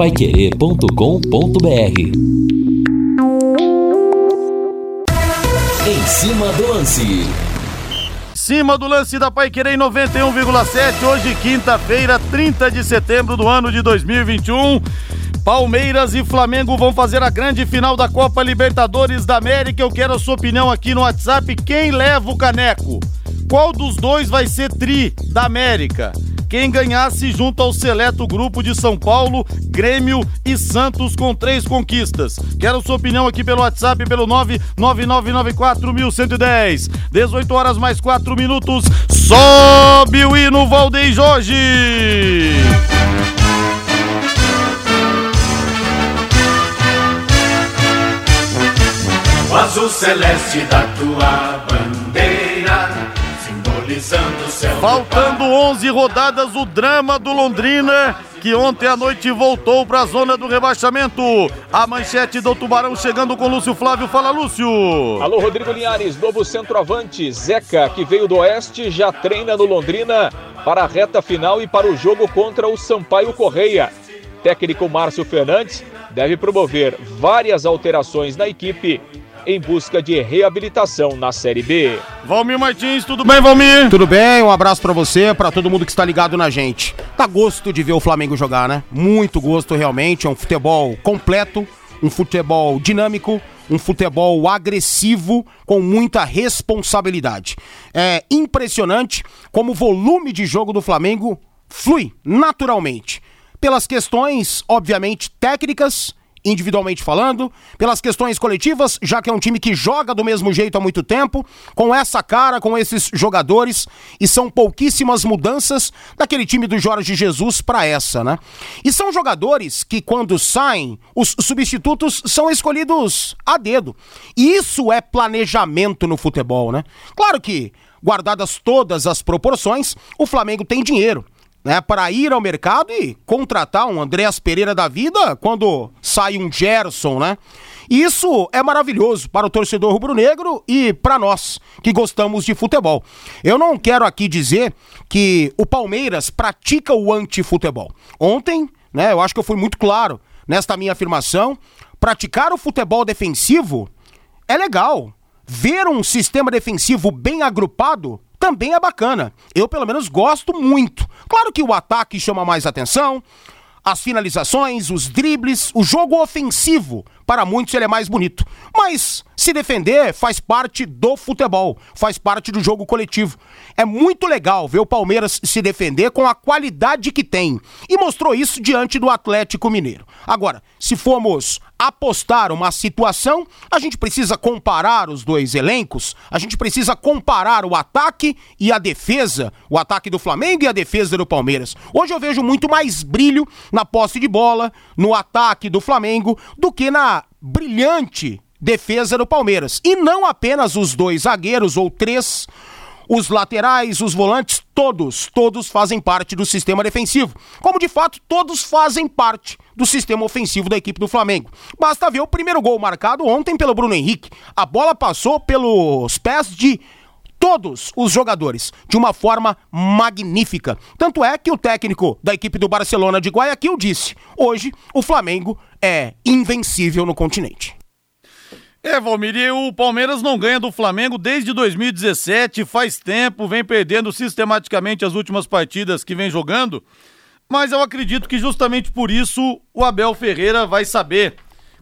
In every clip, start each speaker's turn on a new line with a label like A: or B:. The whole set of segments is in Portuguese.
A: paiquerê.com.br Em cima do lance.
B: Cima do lance da Paiquerê em 91,7, hoje quinta-feira, 30 de setembro do ano de 2021. Palmeiras e Flamengo vão fazer a grande final da Copa Libertadores da América. Eu quero a sua opinião aqui no WhatsApp. Quem leva o caneco? Qual dos dois vai ser tri da América? Quem ganhasse junto ao seleto grupo de São Paulo, Grêmio e Santos com três conquistas. Quero sua opinião aqui pelo WhatsApp pelo 99994110. 18 horas mais 4 minutos. Sobe o hino Valdeir Jorge.
C: O azul celeste da tua bandeira, simbolizando.
B: Faltando 11 rodadas, o drama do Londrina, que ontem à noite voltou para a zona do rebaixamento. A manchete do Tubarão chegando com Lúcio Flávio. Fala, Lúcio.
D: Alô, Rodrigo Linhares, novo centroavante. Zeca, que veio do Oeste, já treina no Londrina para a reta final e para o jogo contra o Sampaio Correia. Técnico Márcio Fernandes deve promover várias alterações na equipe em busca de reabilitação na Série B.
B: Valmir Martins, tudo bem, Valmir?
E: Tudo bem, um abraço para você, para todo mundo que está ligado na gente. Tá gosto de ver o Flamengo jogar, né? Muito gosto realmente, é um futebol completo, um futebol dinâmico, um futebol agressivo com muita responsabilidade. É impressionante como o volume de jogo do Flamengo flui naturalmente. Pelas questões, obviamente, técnicas, individualmente falando, pelas questões coletivas, já que é um time que joga do mesmo jeito há muito tempo, com essa cara, com esses jogadores, e são pouquíssimas mudanças daquele time do Jorge Jesus para essa, né? E são jogadores que quando saem, os substitutos são escolhidos a dedo. E isso é planejamento no futebol, né? Claro que, guardadas todas as proporções, o Flamengo tem dinheiro né, para ir ao mercado e contratar um Andréas Pereira da vida quando sai um Gerson, né? Isso é maravilhoso para o torcedor rubro-negro e para nós que gostamos de futebol. Eu não quero aqui dizer que o Palmeiras pratica o antifutebol. Ontem, né, eu acho que eu fui muito claro nesta minha afirmação, praticar o futebol defensivo é legal. Ver um sistema defensivo bem agrupado também é bacana. Eu, pelo menos, gosto muito. Claro que o ataque chama mais atenção, as finalizações, os dribles, o jogo ofensivo, para muitos ele é mais bonito. Mas se defender faz parte do futebol, faz parte do jogo coletivo. É muito legal ver o Palmeiras se defender com a qualidade que tem e mostrou isso diante do Atlético Mineiro. Agora, se formos apostar uma situação, a gente precisa comparar os dois elencos, a gente precisa comparar o ataque e a defesa, o ataque do Flamengo e a defesa do Palmeiras. Hoje eu vejo muito mais brilho na posse de bola, no ataque do Flamengo, do que na brilhante defesa do Palmeiras. E não apenas os dois zagueiros ou três os laterais, os volantes, todos, todos fazem parte do sistema defensivo. Como de fato todos fazem parte do sistema ofensivo da equipe do Flamengo. Basta ver o primeiro gol marcado ontem pelo Bruno Henrique. A bola passou pelos pés de todos os jogadores de uma forma magnífica. Tanto é que o técnico da equipe do Barcelona de Guayaquil disse: hoje o Flamengo é invencível no continente.
B: É, Valmir, o Palmeiras não ganha do Flamengo desde 2017, faz tempo, vem perdendo sistematicamente as últimas partidas que vem jogando, mas eu acredito que justamente por isso o Abel Ferreira vai saber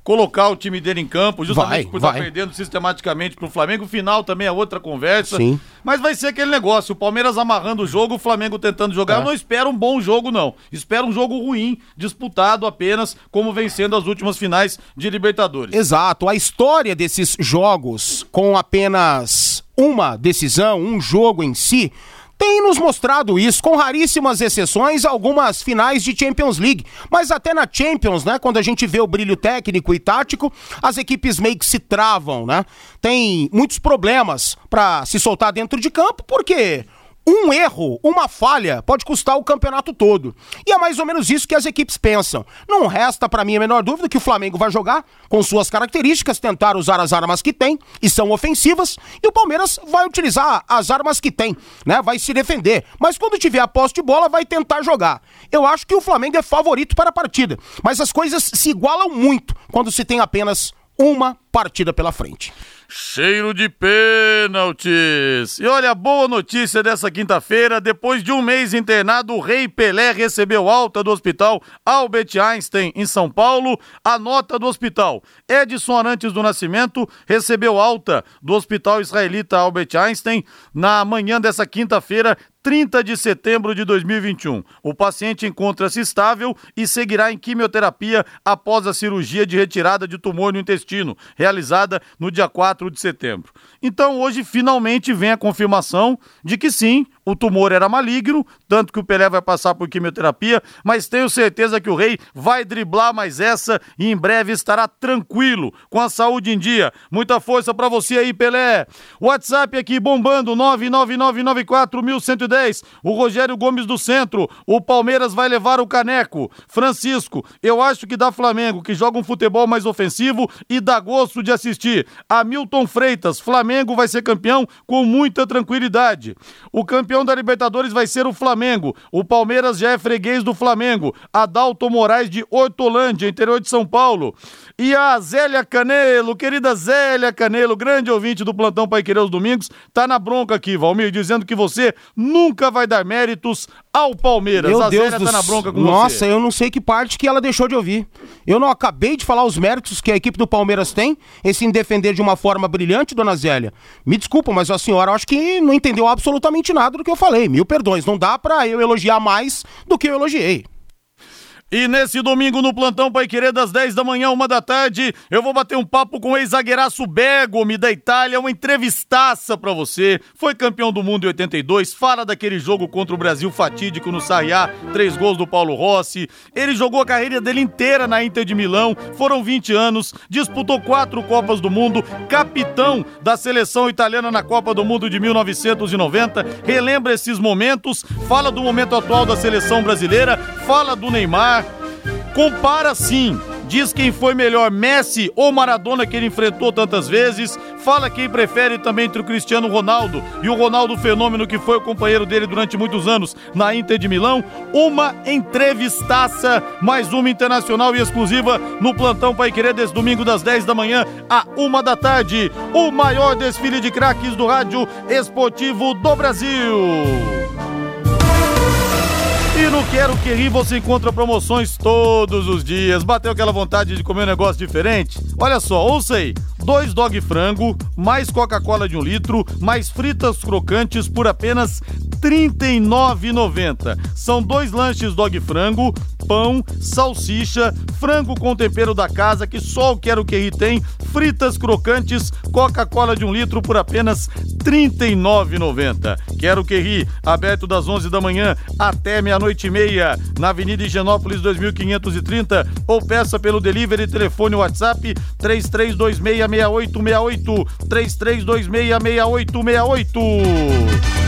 B: colocar o time dele em campo, justamente
E: Vai,
B: por estar
E: vai.
B: perdendo sistematicamente pro Flamengo. O final também é outra conversa.
E: Sim.
B: Mas vai ser aquele negócio, o Palmeiras amarrando o jogo, o Flamengo tentando jogar.
E: É.
B: Eu não espero um bom jogo, não. Espero um jogo ruim, disputado apenas, como vencendo as últimas finais de Libertadores.
E: Exato, a história desses jogos com apenas uma decisão, um jogo em si, tem nos mostrado isso, com raríssimas exceções, algumas finais de Champions League. Mas até na Champions, né, quando a gente vê o brilho técnico e tático, as equipes meio que se travam, né? Tem muitos problemas pra se soltar dentro de campo, porque um erro, uma falha, pode custar o campeonato todo. E é mais ou menos isso que as equipes pensam. Não resta para mim a menor dúvida que o Flamengo vai jogar com suas características, tentar usar as armas que tem e são ofensivas, e o Palmeiras vai utilizar as armas que tem, né? Vai se defender. Mas quando tiver a posse de bola, vai tentar jogar. Eu acho que o Flamengo é favorito para a partida, mas as coisas se igualam muito quando se tem apenas uma partida pela frente.
B: Cheiro de pênaltis. E olha, boa notícia dessa quinta-feira. Depois de um mês internado, o Rei Pelé recebeu alta do hospital Albert Einstein, em São Paulo. A nota do hospital. Edson Arantes do Nascimento recebeu alta do hospital israelita Albert Einstein na manhã dessa quinta-feira, 30 de setembro de 2021. O paciente encontra-se estável e seguirá em quimioterapia após a cirurgia de retirada de tumor no intestino, realizada no dia 4 de setembro. Então, hoje, finalmente, vem a confirmação de que sim, o tumor era maligno, tanto que o Pelé vai passar por quimioterapia, mas tenho certeza que o Rei vai driblar mais essa e em breve estará tranquilo, com a saúde em dia. Muita força para você aí, Pelé. WhatsApp aqui bombando, 99994110. O Rogério Gomes do Centro. O Palmeiras vai levar o caneco. Francisco, eu acho que dá Flamengo, que joga um futebol mais ofensivo e dá gosto de assistir. Hamilton Freitas, Flamengo vai ser campeão com muita tranquilidade. O campeão da Libertadores vai ser o Flamengo. O Palmeiras já é freguês do Flamengo. Adalto Moraes de Hortolândia, interior de São Paulo. E a Zélia Canelo, querida Zélia Canelo, grande ouvinte do Plantão Pai Querer os Domingos, tá na bronca aqui, Valmir, dizendo que você nunca vai dar méritos ao Palmeiras.
E: Meu
B: a
E: Deus
B: Zélia
E: do
B: tá na bronca com
E: Nossa,
B: você.
E: eu não sei que parte que ela deixou de ouvir. Eu não acabei de falar os méritos que a equipe do Palmeiras tem, esse em defender de uma forma brilhante, dona Zélia. Me desculpa, mas a senhora acho que não entendeu absolutamente nada do que eu falei. Mil perdões, não dá pra eu elogiar mais do que eu elogiei.
B: E nesse domingo no Plantão Pai Querer, das 10 da manhã, uma da tarde, eu vou bater um papo com o ex-zagueiraço Bergomi da Itália, uma entrevistaça pra você. Foi campeão do mundo em 82, fala daquele jogo contra o Brasil fatídico no Sarriá, três gols do Paulo Rossi. Ele jogou a carreira dele inteira na Inter de Milão, foram 20 anos, disputou quatro Copas do Mundo, capitão da seleção italiana na Copa do Mundo de 1990. Relembra esses momentos, fala do momento atual da seleção brasileira, fala do Neymar, compara sim. Diz quem foi melhor, Messi ou Maradona, que ele enfrentou tantas vezes. Fala quem prefere também entre o Cristiano Ronaldo e o Ronaldo Fenômeno, que foi o companheiro dele durante muitos anos na Inter de Milão. Uma entrevistaça, mais uma internacional e exclusiva no Plantão Pai Querer, desse domingo das 10 da manhã à 1 da tarde. O maior desfile de craques do rádio esportivo do Brasil. Quero Que Ri você encontra promoções todos os dias. Bateu aquela vontade de comer um negócio diferente? Olha só, ouça aí. Dois dog frango, mais Coca-Cola de um litro, mais fritas crocantes por apenas R$ 39,90. São dois lanches dog frango, pão, salsicha, frango com tempero da casa, que só o Quero Que Ri tem, fritas crocantes, Coca-Cola de um litro por apenas R$ 39,90. Quero Que Ri, aberto das 11 da manhã até meia-noite e meia, na Avenida Higienópolis 2530, ou peça pelo delivery, telefone WhatsApp 33266868, 33266868.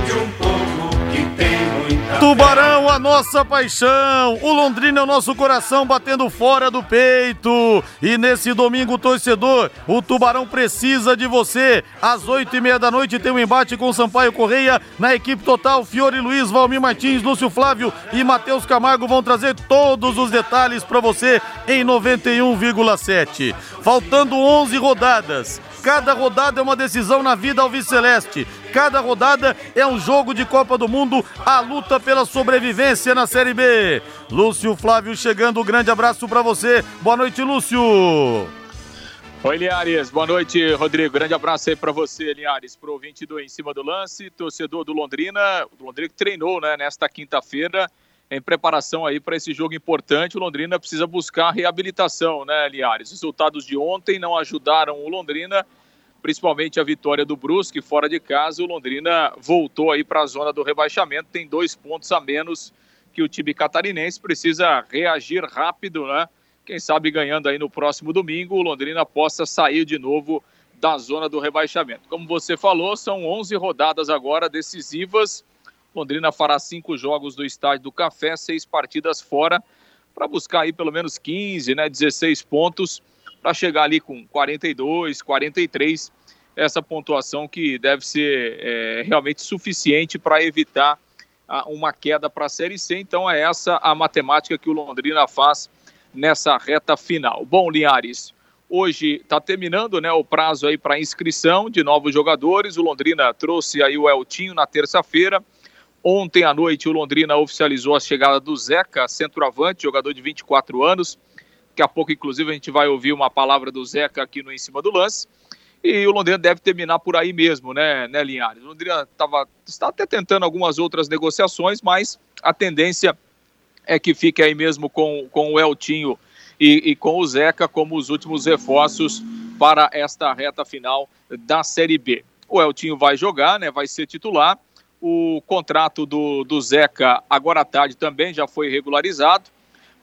B: Tubarão, a nossa paixão. O Londrina é o nosso coração batendo fora do peito. E nesse domingo, torcedor, o Tubarão precisa de você. Às oito e meia da noite tem um embate com o Sampaio Correia na equipe total. Fiore Luiz, Valmir Martins, Lúcio Flávio e Matheus Camargo vão trazer todos os detalhes para você em 91,7. Faltando 11 rodadas. Cada rodada é uma decisão na vida alviceleste. Cada rodada é um jogo de Copa do Mundo, a luta pela sobrevivência na Série B. Lúcio Flávio chegando, um grande abraço para você. Boa noite, Lúcio.
D: Oi, Linhares. Boa noite, Rodrigo. Grande abraço aí para você, Linhares, pro ouvinte do Em Cima do Lance, torcedor do Londrina. O Londrina que treinou, né, nesta quinta-feira, em preparação aí para esse jogo importante. O Londrina precisa buscar reabilitação, né, Linhares? Os resultados de ontem não ajudaram o Londrina, principalmente a vitória do Brusque fora de casa. O Londrina voltou aí para a zona do rebaixamento, tem dois pontos a menos que o time catarinense precisa reagir rápido, né? Quem sabe ganhando aí no próximo domingo, o Londrina possa sair de novo da zona do rebaixamento. Como você falou, são 11 rodadas agora decisivas. Londrina fará cinco jogos do Estádio do Café, seis partidas fora, para buscar aí pelo menos 15, né, 16 pontos, para chegar ali com 42, 43, essa pontuação que deve ser é, realmente suficiente para evitar a, uma queda para a Série C. Então é essa a matemática que o Londrina faz nessa reta final. Bom, Linhares, hoje está terminando né, o prazo aí para inscrição de novos jogadores. O Londrina trouxe aí o Eltinho na terça-feira. Ontem à noite o Londrina oficializou a chegada do Zeca, centroavante, jogador de 24 anos. Daqui a pouco, inclusive, a gente vai ouvir uma palavra do Zeca aqui no Em Cima do Lance. E o Londrina deve terminar por aí mesmo, né, né Linhares? O Londrina tava, está até tentando algumas outras negociações, mas a tendência é que fique aí mesmo com, com o Eltinho e, e com o Zeca como os últimos reforços para esta reta final da Série B. O Eltinho vai jogar, né? Vai ser titular. O contrato do, do Zeca agora à tarde também já foi regularizado.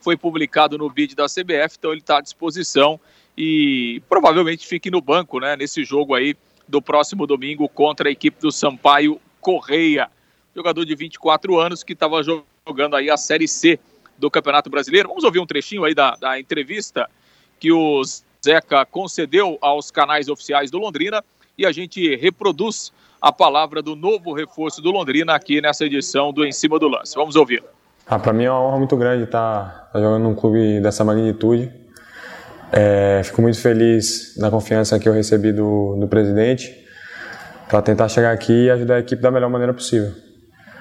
D: Foi publicado no bid da CBF, então ele está à disposição e provavelmente fique no banco, né? Nesse jogo aí do próximo domingo contra a equipe do Sampaio Correia. Jogador de 24 anos que estava jogando aí a Série C do Campeonato Brasileiro. Vamos ouvir um trechinho aí da, da entrevista que o Zeca concedeu aos canais oficiais do Londrina e a gente reproduz a palavra do novo reforço do Londrina aqui nessa edição do Em Cima do Lance. Vamos ouvir.
F: Ah, Para mim é uma honra muito grande estar, estar jogando num clube dessa magnitude. É, fico muito feliz na confiança que eu recebi do, do presidente para tentar chegar aqui e ajudar a equipe da melhor maneira possível.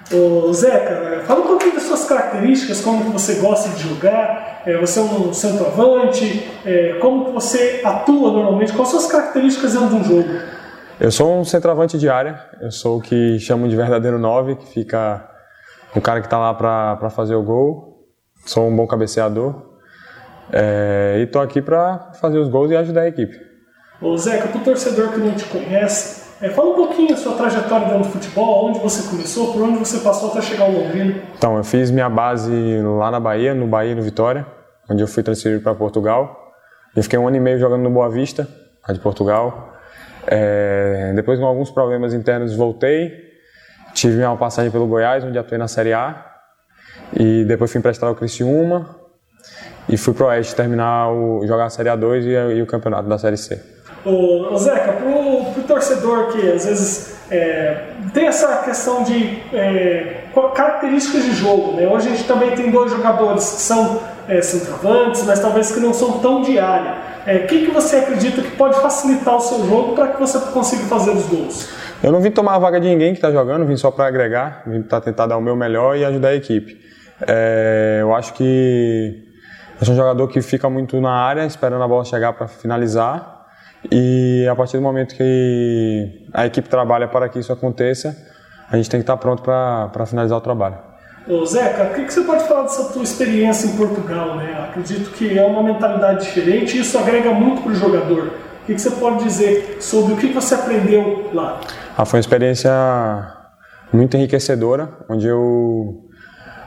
G: Ô Zeca, fala um pouquinho das suas características, como você gosta de jogar, é, você é um centroavante, é, como você atua normalmente, quais são as características dentro de um jogo?
F: Eu sou um centroavante de área, eu sou o que chamam de verdadeiro 9, que fica o cara que está lá para fazer o gol, sou um bom cabeceador é, e estou aqui para fazer os gols e ajudar a equipe.
G: Ô Zeca, para o torcedor que não te conhece, é, fala um pouquinho a sua trajetória dentro do futebol, onde você começou, por onde você passou até chegar ao Londrina.
F: Então, eu fiz minha base lá na Bahia, no Bahia no Vitória, onde eu fui transferido para Portugal. Eu fiquei um ano e meio jogando no Boa Vista, lá de Portugal. É, depois, com alguns problemas internos, voltei. Tive uma passagem pelo Goiás, onde atuei na Série A. E depois fui emprestado ao Criciúma. E fui para o Oeste terminar o, jogar a Série A2 e, e o campeonato da Série C.
G: Ô, Zeca, pro, pro torcedor que às vezes é, tem essa questão de é, características de jogo, né? Hoje a gente também tem dois jogadores que são é, centroavantes, mas talvez que não são tão de área. O é, que, que você acredita que pode facilitar o seu jogo para que você consiga fazer os gols?
F: Eu não vim tomar a vaga de ninguém que está jogando, vim só para agregar, vim para tentar dar o meu melhor e ajudar a equipe. É, eu acho que eu sou um jogador que fica muito na área, esperando a bola chegar para finalizar e a partir do momento que a equipe trabalha para que isso aconteça, a gente tem que estar pronto para finalizar o trabalho.
G: Ô Zeca, o que, que você pode falar dessa tua experiência em Portugal? Né? Acredito que é uma mentalidade diferente e isso agrega muito para o jogador. O que, que você pode dizer sobre o que você aprendeu lá?
F: Ah, foi uma experiência muito enriquecedora, onde eu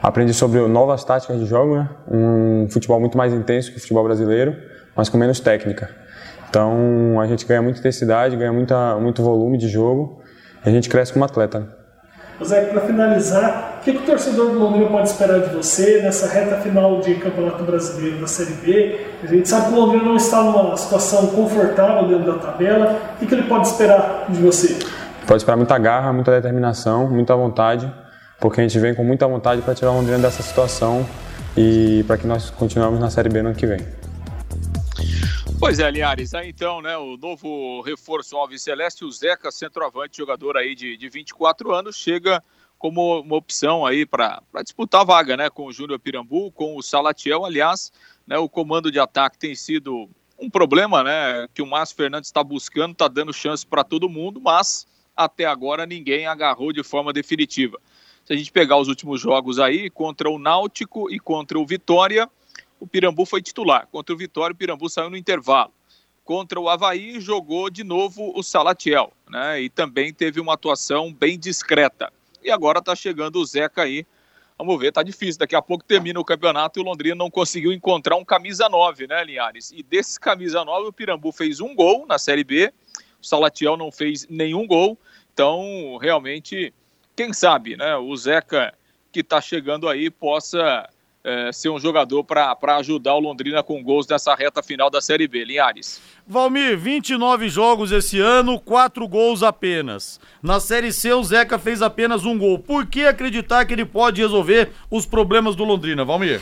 F: aprendi sobre novas táticas de jogo, né? um futebol muito mais intenso que o futebol brasileiro, mas com menos técnica. Então a gente ganha muita intensidade, ganha muita, muito volume de jogo e a gente cresce como atleta.
G: José, para finalizar, o que, o torcedor do Londrina pode esperar de você nessa reta final de Campeonato Brasileiro da Série B? A gente sabe que o Londrina não está numa situação confortável dentro da tabela. O que ele pode esperar de você?
F: Pode esperar muita garra, muita determinação, muita vontade, porque a gente vem com muita vontade para tirar o Londrina dessa situação e para que nós continuemos na Série B no ano que vem.
D: Pois é, Linhares, aí então, né, o novo reforço Alves Celeste, o Zeca, centroavante, jogador aí de, de 24 anos, chega como uma opção aí para disputar a vaga, né, com o Júnior Pirambu, com o Salatiel, aliás, né, o comando de ataque tem sido um problema, né? Que o Márcio Fernandes está buscando, está dando chance para todo mundo, mas até agora ninguém agarrou de forma definitiva. Se a gente pegar os últimos jogos aí, contra o Náutico e contra o Vitória, o Pirambu foi titular. Contra o Vitória, o Pirambu saiu no intervalo. Contra o Havaí, jogou de novo o Salatiel, né? E também teve uma atuação bem discreta. E agora está chegando o Zeca aí. Vamos ver, tá difícil. Daqui a pouco termina o campeonato e o Londrina não conseguiu encontrar um camisa 9, né, Linhares? E desse camisa 9, o Pirambu fez um gol na Série B, Salatiel não fez nenhum gol. Então, realmente, quem sabe, né, o Zeca que está chegando aí possa é, ser um jogador para ajudar o Londrina com gols nessa reta final da Série B. Linhares.
B: Valmir, 29 jogos esse ano, 4 gols apenas. Na Série C, o Zeca fez apenas um gol. Por que acreditar que ele pode resolver os problemas do Londrina, Valmir?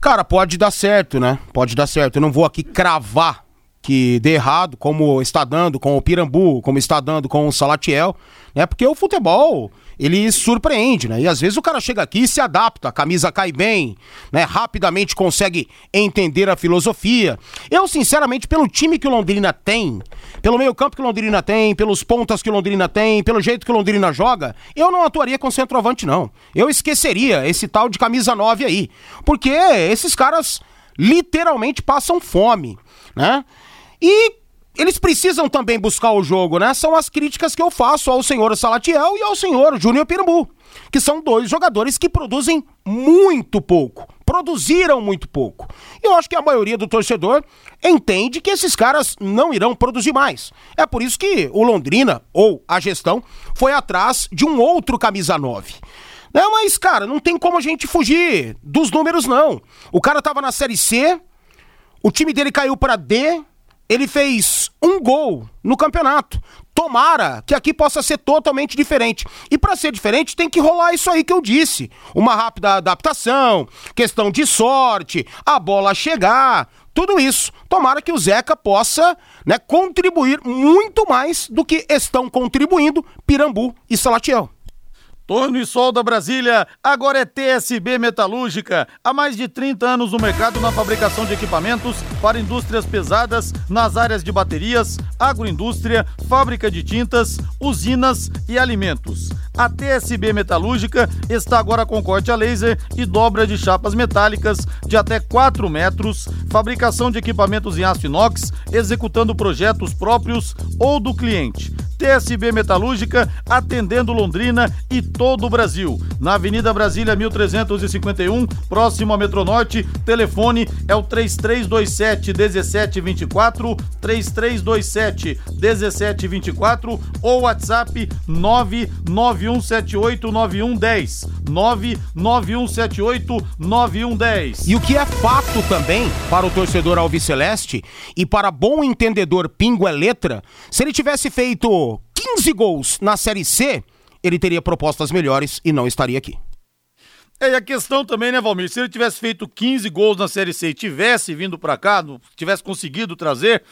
E: Cara, pode dar certo, né? Pode dar certo. Eu não vou aqui cravar que dê errado, como está dando com o Pirambu, como está dando com o Salatiel, né? Porque o futebol, ele surpreende, né? E às vezes o cara chega aqui e se adapta, a camisa cai bem, né? Rapidamente consegue entender a filosofia. Eu, sinceramente, pelo time que o Londrina tem, pelo meio-campo que o Londrina tem, pelos pontas que o Londrina tem, pelo jeito que o Londrina joga, eu não atuaria com centroavante, não. Eu esqueceria esse tal de camisa 9 aí. Porque esses caras literalmente passam fome, né? E eles precisam também buscar o jogo, né? São as críticas que eu faço ao senhor Salatiel e ao senhor Júnior Pirambu, que são dois jogadores que produzem muito pouco. Produziram muito pouco. E eu acho que a maioria do torcedor entende que esses caras não irão produzir mais. É por isso que o Londrina, ou a gestão, foi atrás de um outro camisa 9. Não, mas, cara, não tem como a gente fugir dos números, não. O cara tava na Série C, o time dele caiu para D, ele fez um gol no campeonato. Tomara que aqui possa ser totalmente diferente. E para ser diferente tem que rolar isso aí que eu disse. Uma rápida adaptação, questão de sorte, a bola chegar, tudo isso. Tomara que o Zeca possa né, contribuir muito mais do que estão contribuindo Pirambu e Salatiel.
B: Torno e Solda Brasília, agora é TSB Metalúrgica. Há mais de 30 anos no mercado na fabricação de equipamentos para indústrias pesadas nas áreas de baterias, agroindústria, fábrica de tintas, usinas e alimentos. A TSB Metalúrgica está agora com corte a laser e dobra de chapas metálicas de até 4 metros, fabricação de equipamentos em aço inox, executando projetos próprios ou do cliente. TSB Metalúrgica, atendendo Londrina e todo o Brasil. Na Avenida Brasília 1351, próximo a Metronorte, telefone é o 3327 1724, 3327 1724 ou WhatsApp 99178 9110. 99178 9110.
E: E o que é fato também para o torcedor alviceleste e para bom entendedor pingo é letra, se ele tivesse feito 15 gols na Série C, ele teria propostas melhores e não estaria aqui.
B: É, e a questão também, né, Valmir? Se ele tivesse feito 15 gols na Série C e tivesse vindo para cá, tivesse conseguido trazer,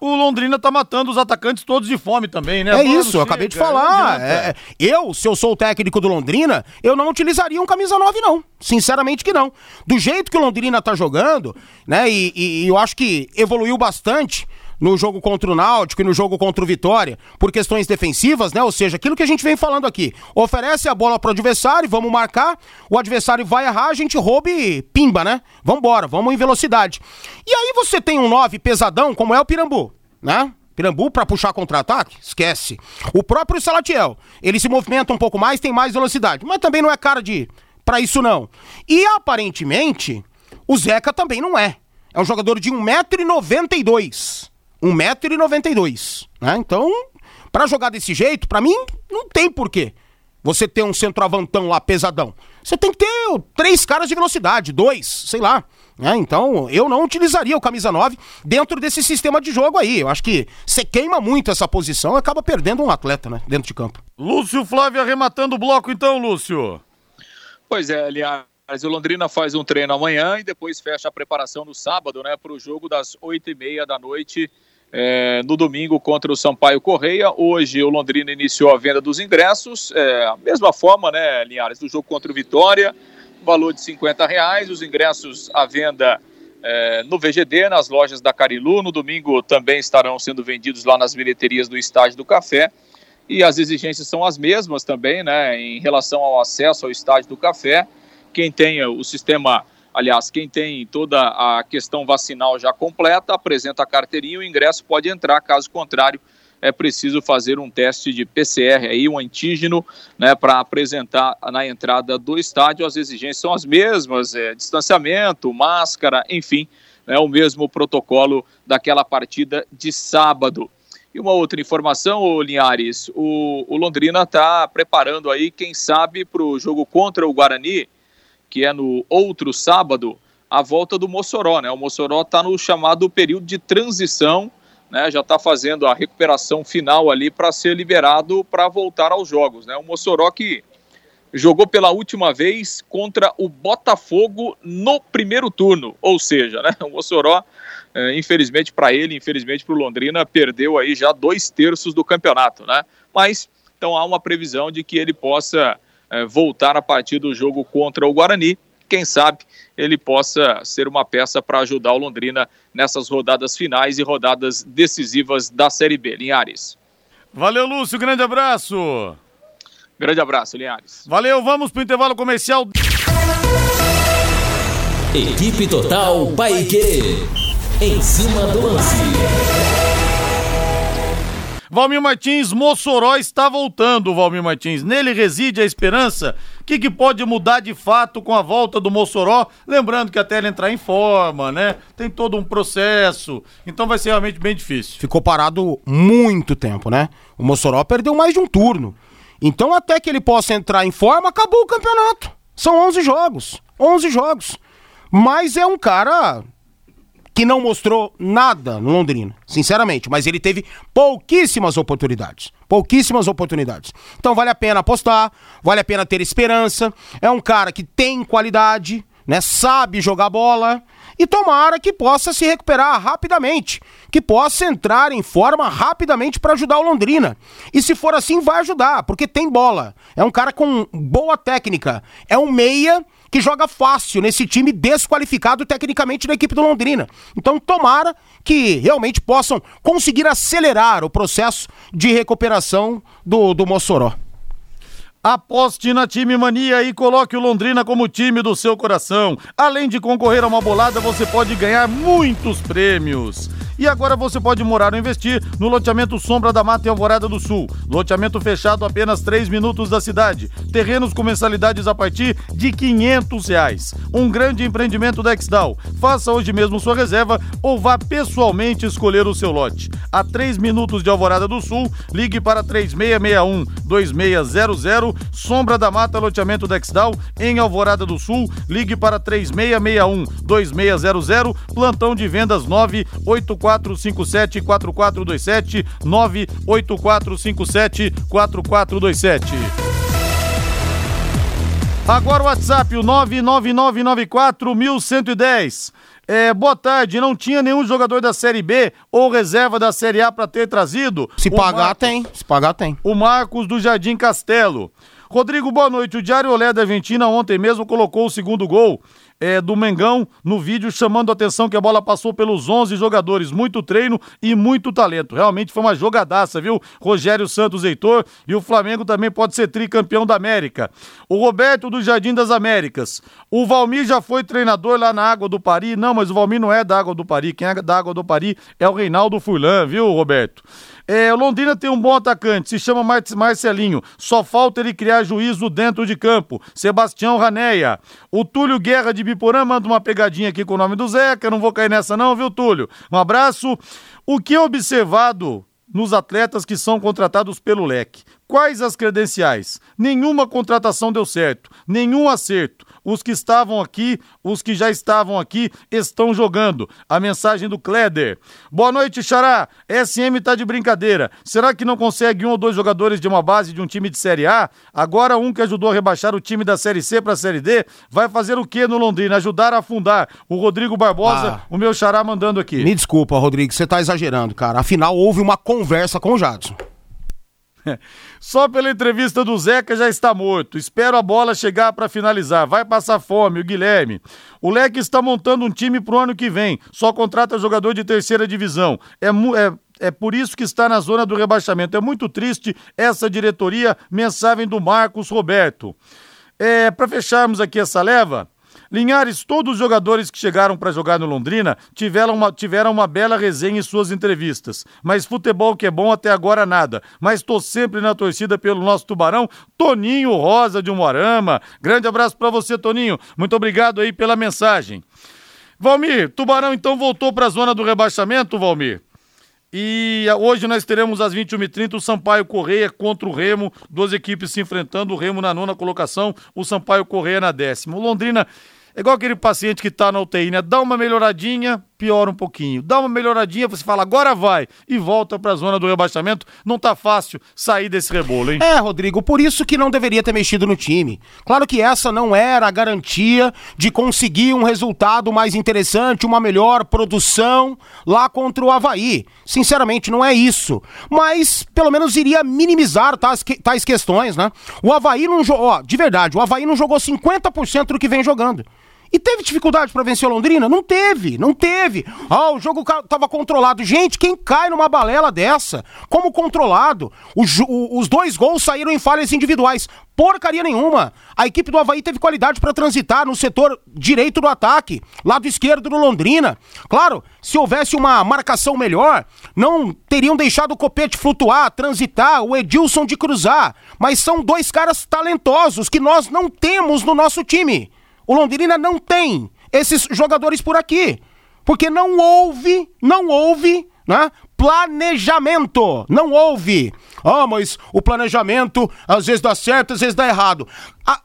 B: o Londrina tá matando os atacantes todos de fome também, né?
E: É Mano, isso, chega, eu acabei de falar. É, eu, se eu sou o técnico do Londrina, eu não utilizaria um camisa 9, não. Sinceramente que não. Do jeito que o Londrina tá jogando, né? E, e, e eu acho que evoluiu bastante no jogo contra o Náutico e no jogo contra o Vitória, por questões defensivas, né? Ou seja, aquilo que a gente vem falando aqui. Oferece a bola pro adversário, vamos marcar, o adversário vai errar, a gente rouba e pimba, né? Vambora, vamos em velocidade. E aí você tem um 9 pesadão, como é o Pirambu, né? Pirambu para puxar contra-ataque? Esquece. O próprio Salatiel, ele se movimenta um pouco mais, tem mais velocidade, mas também não é cara de para isso não. E aparentemente, o Zeca também não é. É um jogador de 1,92m. 1,92m. Né? Então, para jogar desse jeito, para mim, não tem porquê. Você ter um centroavantão lá pesadão. Você tem que ter três caras de velocidade, dois, sei lá. É, então, eu não utilizaria o camisa 9 dentro desse sistema de jogo aí. Eu acho que você queima muito essa posição e acaba perdendo um atleta, né, dentro de campo.
B: Lúcio Flávio arrematando o bloco então, Lúcio.
D: Pois é, aliás, o Londrina faz um treino amanhã e depois fecha a preparação no sábado, né, para o jogo das oito e meia da noite é, no domingo contra o Sampaio Correia. Hoje o Londrina iniciou a venda dos ingressos, é, a mesma forma, né, Linhares, do jogo contra o Vitória, valor de 50 reais, os ingressos à venda é, no VGD, nas lojas da Carilu. No domingo também estarão sendo vendidos lá nas bilheterias do Estádio do Café. E as exigências são as mesmas também, né, em relação ao acesso ao Estádio do Café. Quem tem o sistema, aliás, quem tem toda a questão vacinal já completa, apresenta a carteirinha, o ingresso pode entrar, caso contrário, é preciso fazer um teste de PCR aí, um antígeno, né, para apresentar na entrada do estádio. As exigências são as mesmas, é, distanciamento, máscara, enfim, né, o mesmo protocolo daquela partida de sábado. E uma outra informação, Linhares, o, o Londrina está preparando aí, quem sabe, para o jogo contra o Guarani, que é no outro sábado, a volta do Mossoró, né? O Mossoró está no chamado período de transição, né, já está fazendo a recuperação final ali para ser liberado para voltar aos jogos. Né? O Mossoró que jogou pela última vez contra o Botafogo no primeiro turno, ou seja, né, o Mossoró, é, infelizmente para ele, infelizmente para o Londrina, perdeu aí já dois terços do campeonato, né? Mas então há uma previsão de que ele possa voltar a partir do jogo contra o Guarani quem sabe ele possa ser uma peça para ajudar o Londrina nessas rodadas finais e rodadas decisivas da Série B. Linhares.
B: Valeu, Lúcio, grande abraço.
D: Grande abraço, Linhares.
B: Valeu, vamos para o intervalo comercial.
A: Equipe Total Paique. Em cima do lance.
B: Valmir Martins, Mossoró está voltando, Valmir Martins. Nele reside a esperança. O que, que, pode mudar de fato com a volta do Mossoró? Lembrando que até ele entrar em forma, né? Tem todo um processo. Então vai ser realmente bem difícil.
E: Ficou parado muito tempo, né? O Mossoró perdeu mais de um turno. Então, até que ele possa entrar em forma, acabou o campeonato. São 11 jogos. 11 jogos. Mas é um cara que não mostrou nada no Londrina, sinceramente, mas ele teve pouquíssimas oportunidades. Pouquíssimas oportunidades. Então vale a pena apostar, vale a pena ter esperança. É um cara que tem qualidade, né? Sabe jogar bola e tomara que possa se recuperar rapidamente, que possa entrar em forma rapidamente para ajudar o Londrina. E se for assim, vai ajudar, porque tem bola. É um cara com boa técnica, é um meia que joga fácil nesse time desqualificado tecnicamente da equipe do Londrina. Então, tomara que realmente possam conseguir acelerar o processo de recuperação do, do Mossoró.
B: Aposte na Time Mania e coloque o Londrina como time do seu coração. Além de concorrer a uma bolada, você pode ganhar muitos prêmios. E agora você pode morar ou investir no loteamento Sombra da Mata em Alvorada do Sul. Loteamento fechado apenas 3 minutos da cidade. Terrenos com mensalidades a partir de 500 reais. Um grande empreendimento da Exdal. Faça hoje mesmo sua reserva ou vá pessoalmente escolher o seu lote. A 3 minutos de Alvorada do Sul, ligue para 3661 2600 Sombra da Mata, loteamento Dexdal, em Alvorada do Sul. Ligue para 3661-2600, plantão de vendas 98457-4427, 98457-4427. Agora o WhatsApp, o 999941110. É, boa tarde, não tinha nenhum jogador da Série B ou reserva da Série A para ter trazido?
E: Se o pagar, Marcos, tem. Se pagar, tem.
B: O Marcos do Jardim Castelo. Rodrigo, boa noite. O Diário Olé da Argentina ontem mesmo colocou o segundo gol é, do Mengão no vídeo, chamando a atenção que a bola passou pelos 11 jogadores. Muito treino e muito talento. Realmente foi uma jogadaça, viu? Rogério Santos Heitor e o Flamengo também pode ser tricampeão da América. O Roberto do Jardim das Américas. O Valmir já foi treinador lá na Água do Pari. Não, mas o Valmir não é da Água do Pari. Quem é da Água do Pari é o Reinaldo Furlan, viu, Roberto? É, Londrina tem um bom atacante, se chama Mar Marcelinho. Só falta ele criar juízo dentro de campo. Sebastião Raneia. O Túlio Guerra de Biporã manda uma pegadinha aqui com o nome do Zeca. Não vou cair nessa, não, viu, Túlio? Um abraço. O que é observado nos atletas que são contratados pelo leque. Quais as credenciais? Nenhuma contratação deu certo, nenhum acerto. Os que estavam aqui, os que já estavam aqui, estão jogando. A mensagem do Kleder. Boa noite, Xará. SM tá de brincadeira. Será que não consegue um ou dois jogadores de uma base de um time de Série A? Agora um que ajudou a rebaixar o time da Série C para a Série D, vai fazer o que no Londrina? Ajudar a afundar. O Rodrigo Barbosa, ah, o meu Xará mandando aqui.
E: Me desculpa, Rodrigo, você tá exagerando, cara. Afinal, houve uma conversa com o Jadson.
B: Só pela entrevista do Zeca já está morto. Espero a bola chegar para finalizar. Vai passar fome, o Guilherme. O Leque está montando um time pro ano que vem. Só contrata jogador de terceira divisão. É, é, é por isso que está na zona do rebaixamento. É muito triste essa diretoria. Mensagem do Marcos Roberto. É, para fecharmos aqui essa leva, Linhares, todos os jogadores que chegaram para jogar no Londrina tiveram uma, tiveram uma bela resenha em suas entrevistas. Mas futebol que é bom até agora nada. Mas estou sempre na torcida pelo nosso tubarão, Toninho Rosa de Umuarama. Grande abraço para você, Toninho. Muito obrigado aí pela mensagem. Valmir, Tubarão então voltou para a zona do rebaixamento, Valmir? E hoje nós teremos às 21h30 o Sampaio Correia contra o Remo, duas equipes se enfrentando, o Remo na nona colocação, o Sampaio Correia na décima. O Londrina é igual aquele paciente que tá na UTI, né? Dá uma melhoradinha, piora um pouquinho. Dá uma melhoradinha, você fala, agora vai, e volta pra zona do rebaixamento. Não tá fácil sair desse rebolo, hein?
E: É, Rodrigo, por isso que não deveria ter mexido no time. Claro que essa não era a garantia de conseguir um resultado mais interessante, uma melhor produção lá contra o Havaí. Sinceramente, não é isso. Mas, pelo menos, iria minimizar tais, tais questões, né? O Havaí não jogou, de verdade, o Havaí não jogou 50% do que vem jogando. E teve dificuldade para vencer o Londrina? Não teve, não teve. Ah, o jogo tava controlado. Gente, quem cai numa balela dessa? Como controlado? O, os dois gols saíram em falhas individuais. Porcaria nenhuma. A equipe do Havaí teve qualidade para transitar no setor direito do ataque, lado esquerdo do Londrina. Claro, se houvesse uma marcação melhor, não teriam deixado o Copete flutuar, transitar, o Edilson de cruzar. Mas são dois caras talentosos que nós não temos no nosso time. O Londrina não tem esses jogadores por aqui. Porque não houve, não houve, né? Planejamento. Não houve. Ah, mas o planejamento às vezes dá certo, às vezes dá errado. Ah,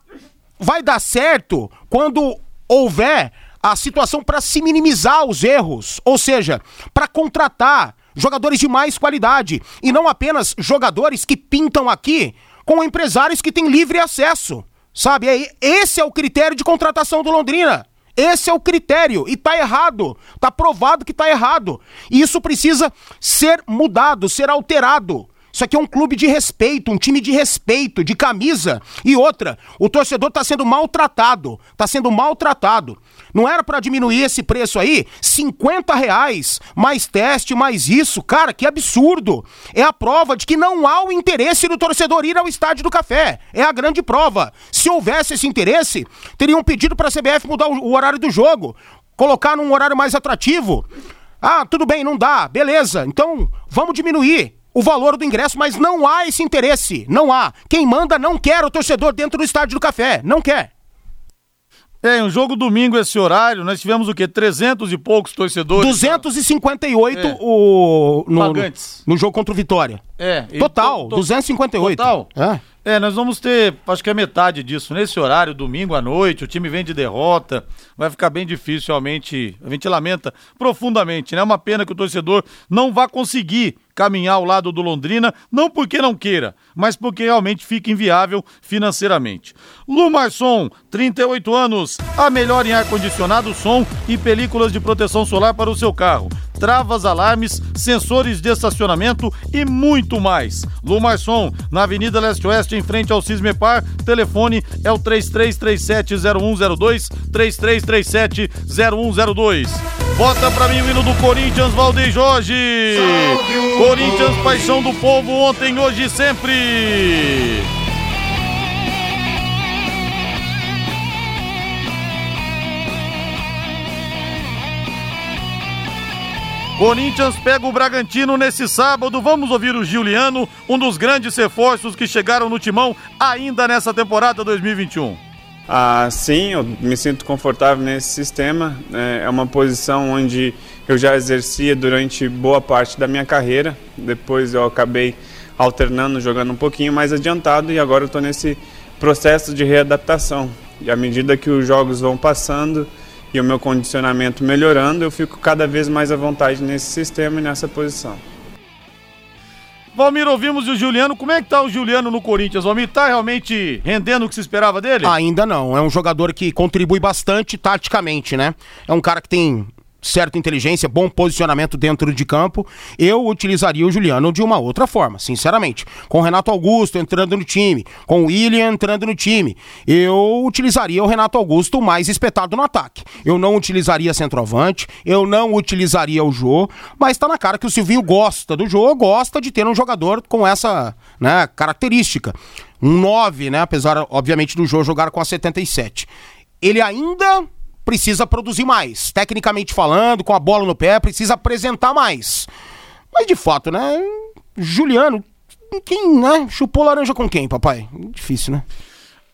E: vai dar certo quando houver a situação para se minimizar os erros, ou seja, para contratar jogadores de mais qualidade e não apenas jogadores que pintam aqui com empresários que têm livre acesso. Sabe? É, esse é o critério de contratação do Londrina. Esse é o critério e tá errado. Tá provado que tá errado. E isso precisa ser mudado, ser alterado. Isso aqui é um clube de respeito, um time de respeito, de camisa. E outra, o torcedor está sendo maltratado. Está sendo maltratado. Não era para diminuir esse preço aí? 50 reais, mais teste, mais isso. Cara, que absurdo. É a prova de que não há o interesse do torcedor ir ao estádio do café. É a grande prova. Se houvesse esse interesse, teriam pedido para a CBF mudar o horário do jogo, colocar num horário mais atrativo. Ah, tudo bem, não dá, beleza. Então, vamos diminuir o valor do ingresso, mas não há esse interesse. Não há. Quem manda não quer o torcedor dentro do estádio do café. Não quer.
B: É, um jogo domingo esse horário, nós tivemos o quê? 300 e poucos torcedores.
E: 258 é. o, no, no, no, jogo contra o Vitória.
B: É.
E: Total, to, to, 258.
B: Total? É. É, nós vamos ter, acho que a metade disso. Nesse horário, domingo à noite, o time vem de derrota, vai ficar bem difícil realmente. A gente lamenta profundamente, né? É uma pena que o torcedor não vá conseguir caminhar ao lado do Londrina, não porque não queira, mas porque realmente fica inviável financeiramente. Lumarson, 38 anos, a melhor em ar-condicionado, som e películas de proteção solar para o seu carro travas, alarmes, sensores de estacionamento e muito mais. Lumarson, na Avenida Leste-Oeste, em frente ao Cismepar, telefone é o 3337-0102, 3337-0102. Bota pra mim o hino do Corinthians, Valdeir Jorge. Corinthians, paixão do povo, ontem, hoje e sempre. Corinthians pega o Bragantino nesse sábado. Vamos ouvir o Giuliano, um dos grandes reforços que chegaram no timão ainda nessa temporada 2021.
H: Ah, sim, eu me sinto confortável nesse sistema. É, é uma posição onde eu já exercia durante boa parte da minha carreira. Depois eu acabei alternando, jogando um pouquinho mais adiantado e agora estou nesse processo de readaptação. E à medida que os jogos vão passando, e o meu condicionamento melhorando, eu fico cada vez mais à vontade nesse sistema e nessa posição.
B: Valmir, ouvimos o Juliano. Como é que tá o Juliano no Corinthians? Valmir, tá realmente rendendo o que se esperava dele?
E: Ainda não. É um jogador que contribui bastante taticamente, né? É um cara que tem certa inteligência, bom posicionamento dentro de campo, eu utilizaria o Juliano de uma outra forma, sinceramente. Com o Renato Augusto entrando no time, com o William entrando no time, eu utilizaria o Renato Augusto mais espetado no ataque. Eu não utilizaria centroavante, eu não utilizaria o Jô, mas tá na cara que o Silvinho gosta do Jô, gosta de ter um jogador com essa né, característica. Um 9, né? Apesar, obviamente, do Jô jogar com a 77. Ele ainda precisa produzir mais. Tecnicamente falando, com a bola no pé, precisa apresentar mais. Mas de fato, né? Juliano, quem, né? Chupou laranja com quem, papai? Difícil, né?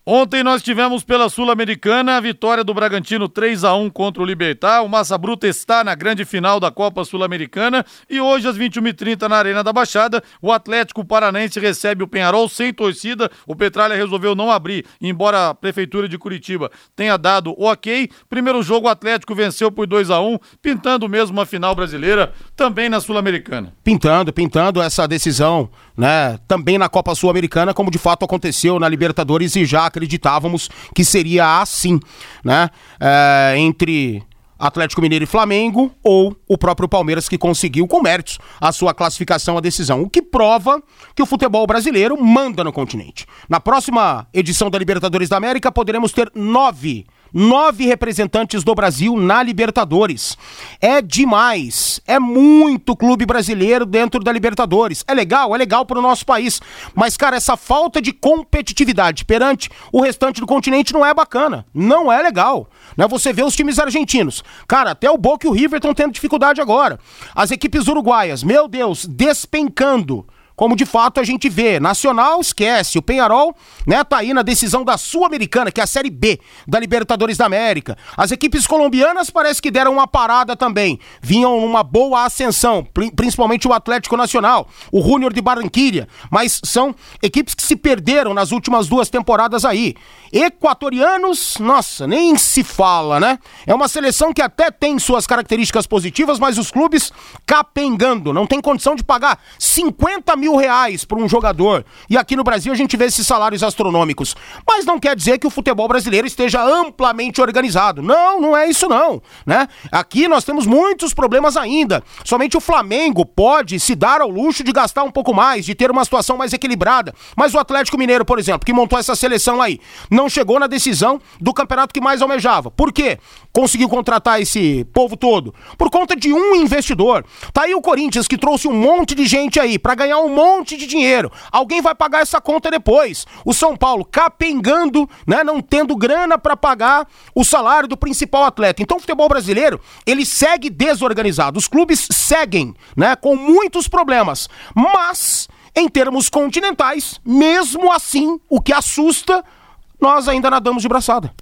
B: Ontem nós tivemos pela Sul-Americana a vitória do Bragantino 3 a 1 contra o Libertar. O Massa Bruta está na grande final da Copa Sul-Americana e hoje às 21h30 na Arena da Baixada, o Atlético Paranaense recebe o Penharol sem torcida. O Petralha resolveu não abrir, embora a prefeitura de Curitiba tenha dado o OK. Primeiro jogo o Atlético venceu por 2 a 1, pintando mesmo uma final brasileira também na Sul-Americana.
E: Pintando, pintando essa decisão, né? Também na Copa Sul-Americana, como de fato aconteceu na Libertadores e já acreditávamos que seria assim, né? É, entre Atlético Mineiro e Flamengo ou o próprio Palmeiras que conseguiu com méritos a sua classificação à decisão, o que prova que o futebol brasileiro manda no continente. Na próxima edição da Libertadores da América poderemos ter nove nove representantes do Brasil na Libertadores. É demais. É muito clube brasileiro dentro da Libertadores. É legal, é legal para o nosso país. Mas, cara, essa falta de competitividade perante o restante do continente não é bacana. Não é legal. Né? Você vê os times argentinos. Cara, até o Boca e o River estão tendo dificuldade agora. As equipes uruguaias, meu Deus, despencando como de fato a gente vê. Nacional esquece, o Penharol, né, tá aí na decisão da Sul-Americana, que é a Série B da Libertadores da América. As equipes colombianas parece que deram uma parada também, vinham numa boa ascensão, principalmente o Atlético Nacional, o Júnior de Barranquilha, mas são equipes que se perderam nas últimas duas temporadas aí. Equatorianos, nossa, nem se fala, né? É uma seleção que até tem suas características positivas, mas os clubes capengando, não tem condição de pagar 50 mil reais por um jogador. E aqui no Brasil a gente vê esses salários astronômicos. Mas não quer dizer que o futebol brasileiro esteja amplamente organizado. Não, não é isso não, né? Aqui nós temos muitos problemas ainda. Somente o Flamengo pode se dar ao luxo de gastar um pouco mais, de ter uma situação mais equilibrada. Mas o Atlético Mineiro, por exemplo, que montou essa seleção aí, não chegou na decisão do campeonato que mais almejava. Por quê? Conseguiu contratar esse povo todo? Por conta de um investidor. Tá aí o Corinthians que trouxe um monte de gente aí para ganhar um monte de dinheiro. Alguém vai pagar essa conta depois. O São Paulo capengando, né, não tendo grana para pagar o salário do principal atleta. Então o futebol brasileiro, ele segue desorganizado. Os clubes seguem, né, com muitos problemas. Mas em termos continentais, mesmo assim, o que assusta nós ainda nadamos de braçada.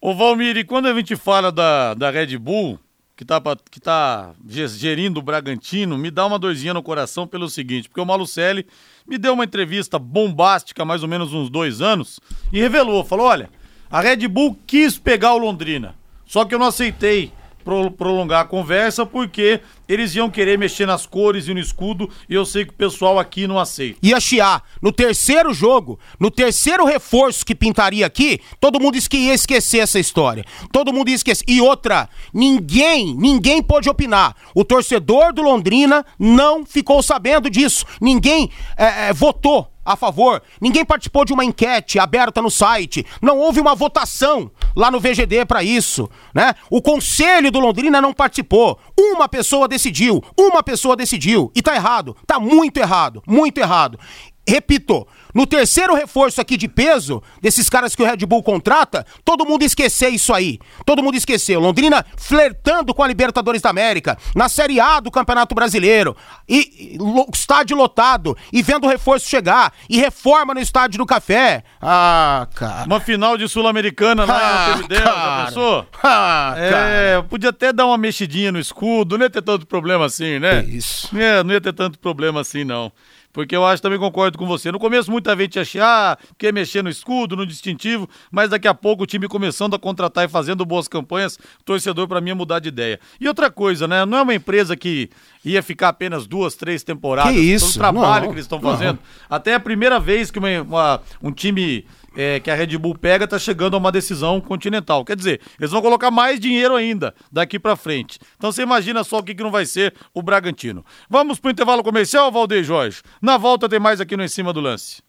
B: Ô Valmir, e quando a gente fala da, da Red Bull, que tá, que tá gerindo o Bragantino, me dá uma dorzinha no coração pelo seguinte, porque o Malucelli me deu uma entrevista bombástica, mais ou menos uns dois anos, e revelou, falou, olha, a Red Bull quis pegar o Londrina, só que eu não aceitei prolongar a conversa porque eles iam querer mexer nas cores e no escudo e eu sei que o pessoal aqui não aceita.
E: Ia chiar. No terceiro jogo, no terceiro reforço que pintaria aqui, todo mundo ia esquecer essa história. Todo mundo ia esquecer. E outra, ninguém, ninguém pôde opinar. O torcedor do Londrina não ficou sabendo disso. Ninguém é, é, votou a favor. Ninguém participou de uma enquete aberta no site. Não houve uma votação lá no VGD para isso, né? O conselho do Londrina não participou. Uma pessoa decidiu, uma pessoa decidiu e tá errado, tá muito errado, muito errado. Repito, no terceiro reforço aqui de peso, desses caras que o Red Bull contrata, todo mundo esquecer isso aí. Todo mundo esqueceu. Londrina flertando com a Libertadores da América, na Série A do Campeonato Brasileiro, e, e estádio lotado, e vendo o reforço chegar, e reforma no estádio do Café. Ah, cara.
B: Uma final de Sul-Americana lá ah, no Montevideo, já pensou? Ah, é, podia até dar uma mexidinha no escudo, não ia ter tanto problema assim, né?
E: Isso.
B: É, não ia ter tanto problema assim, não. Porque eu acho também concordo com você. No começo muita gente achava ah, quer mexer no escudo, no distintivo, mas daqui a pouco o time começando a contratar e fazendo boas campanhas, o torcedor para mim ia mudar de ideia. E outra coisa, né? Não é uma empresa que ia ficar apenas duas, três temporadas.
E: Que isso?
B: Todo o trabalho não, que eles estão fazendo. Não. Até a primeira vez que uma, uma, um time é, que a Red Bull pega está chegando a uma decisão continental. Quer dizer, eles vão colocar mais dinheiro ainda daqui para frente. Então você imagina só o que, que não vai ser o Bragantino. Vamos para o intervalo comercial, Valdeir Jorge. Na volta tem mais aqui no Em Cima do Lance.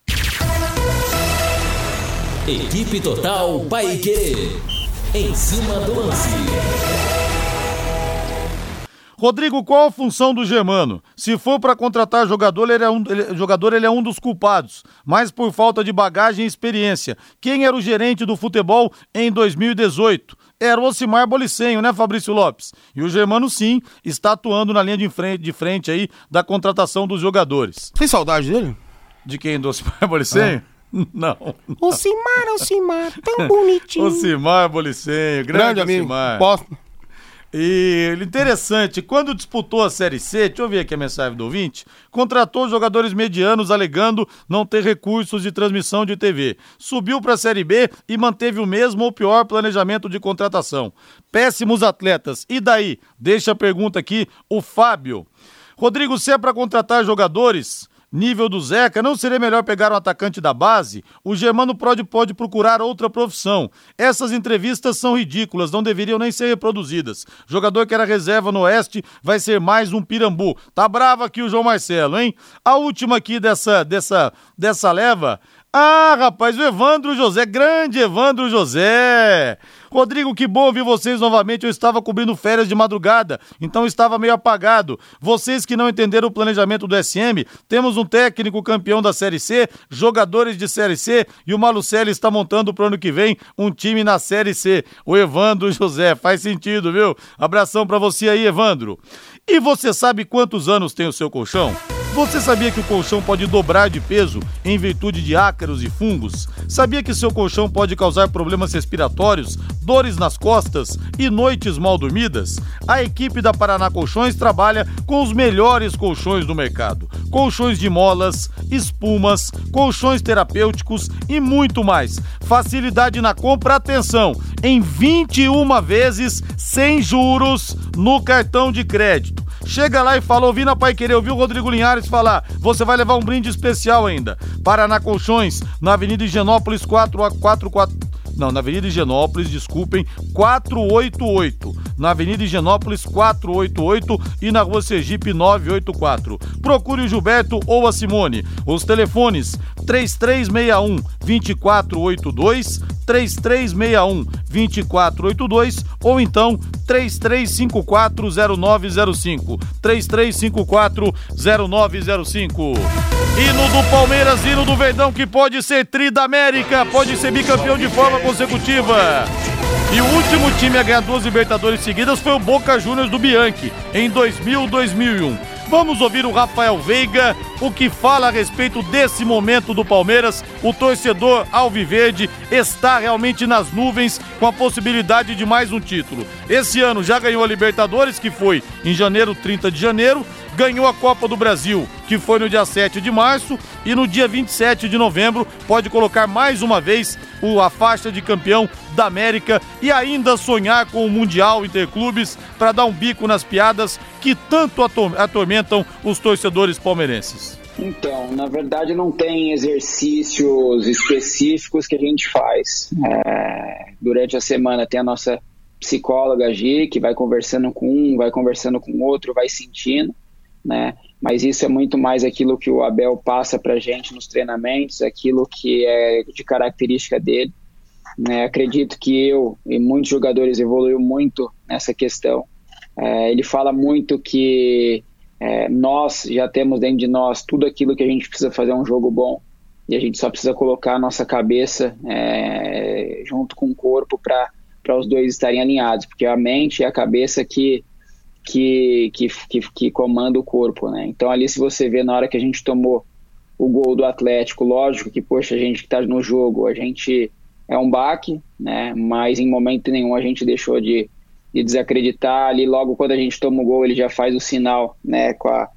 A: Equipe Total Paique. Em cima do lance.
B: Rodrigo, qual a função do Germano? Se for para contratar jogador ele, é um, ele, jogador, ele é um dos culpados, mas por falta de bagagem e experiência. Quem era o gerente do futebol em 2018? Era o Ocimar Bolicenho, né, Fabrício Lopes? E o Germano, sim, está atuando na linha de frente, de frente aí da contratação dos jogadores.
E: Tem saudade dele?
B: De quem? Do Ocimar Bolicenho? Ah. Não.
E: Ocimar, Ocimar, tão bonitinho.
B: Ocimar Bolicenho, grande, grande amigo. Ocimar. Posso... E interessante, quando disputou a Série C, deixa eu ver aqui a mensagem do ouvinte, contratou jogadores medianos alegando não ter recursos de transmissão de TV. Subiu para a Série B e manteve o mesmo ou pior planejamento de contratação. Péssimos atletas. E daí? Deixa a pergunta aqui, o Fábio. Rodrigo, se é para contratar jogadores, nível do Zeca, não seria melhor pegar um atacante da base? O Germano pode, pode procurar outra profissão. Essas entrevistas são ridículas, não deveriam nem ser reproduzidas. Jogador que era reserva no Oeste vai ser mais um pirambu. Tá bravo aqui o João Marcelo, hein? A última aqui dessa, dessa, dessa leva. Ah, rapaz, o Evandro José, grande Evandro José. Rodrigo, que bom ouvir vocês novamente. Eu estava cobrindo férias de madrugada, então estava meio apagado. Vocês que não entenderam o planejamento do SM, temos um técnico campeão da Série C, jogadores de Série C e o Malucelli está montando para o ano que vem um time na Série C. O Evandro José, faz sentido, viu? Abração para você aí, Evandro. E você sabe quantos anos tem o seu colchão? Você sabia que o colchão pode dobrar de peso em virtude de ácaros e fungos? Sabia que seu colchão pode causar problemas respiratórios, dores nas costas e noites mal dormidas? A equipe da Paraná Colchões trabalha com os melhores colchões do mercado. Colchões de molas, espumas, colchões terapêuticos e muito mais. Facilidade na compra, atenção, em 21 vezes sem juros no cartão de crédito. Chega lá e fala, ouvindo a Pai Querer, ouviu o Rodrigo Linhares falar, você vai levar um brinde especial ainda. Paraná Colchões, na Avenida Higienópolis 4 a 44 não, na Avenida Higienópolis, desculpem, 488. Na Avenida Higienópolis, 488 e na Rua Sergipe, 984. Procure o Gilberto ou a Simone. Os telefones 3361 2482, 3361 2482 ou então 33540905. 33540905. Hino do Palmeiras, hino do Verdão que pode ser tri da América, pode ser bicampeão de forma consecutiva. E o último time a ganhar duas Libertadores seguidas foi o Boca Juniors do Bianchi, em 2000 2001. Vamos ouvir o Rafael Veiga, o que fala a respeito desse momento do Palmeiras. O torcedor Alviverde está realmente nas nuvens com a possibilidade de mais um título. Esse ano já ganhou a Libertadores, que foi em janeiro, 30 de janeiro, ganhou a Copa do Brasil, que foi no dia 7 de março, e no dia 27 de novembro pode colocar mais uma vez a faixa de campeão da América e ainda sonhar com o Mundial Interclubes para dar um bico nas piadas que tanto atormentam os torcedores palmeirenses.
I: Então, na verdade não tem exercícios específicos que a gente faz. É, durante a semana tem a nossa psicóloga G, que vai conversando com um, vai conversando com outro, vai sentindo né? Mas isso é muito mais aquilo que o Abel passa para gente nos treinamentos, aquilo que é de característica dele. Né? Acredito que eu e muitos jogadores evoluiu muito nessa questão. É, ele fala muito que é, nós já temos dentro de nós tudo aquilo que a gente precisa fazer um jogo bom e a gente só precisa colocar a nossa cabeça é, junto com o corpo para os dois estarem alinhados, porque a mente e a cabeça que que, que, que, que comanda o corpo, né? Então ali se você vê na hora que a gente tomou o gol do Atlético, lógico que, poxa, a gente que tá no jogo, a gente é um baque, né? Mas em momento nenhum a gente deixou de, de desacreditar. Ali logo quando a gente toma o gol, ele já faz o sinal, né? Com, a,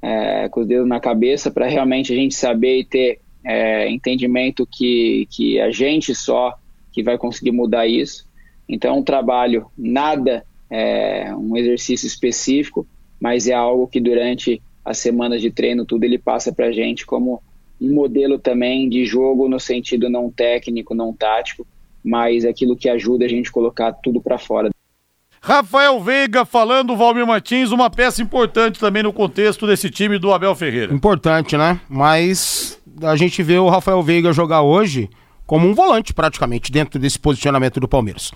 I: é, com os dedos na cabeça para realmente a gente saber e ter é, entendimento que, que a gente só que vai conseguir mudar isso. Então, um trabalho nada é, um exercício específico, mas é algo que durante as semanas de treino tudo ele passa para a gente como um modelo também de jogo no sentido não técnico, não tático, mas aquilo que ajuda a gente a colocar tudo para fora.
B: Rafael Veiga falando, Valmir Martins, uma peça importante também no contexto desse time do Abel Ferreira.
E: Importante, né? Mas a gente vê o Rafael Veiga jogar hoje como um volante, praticamente, dentro desse posicionamento do Palmeiras.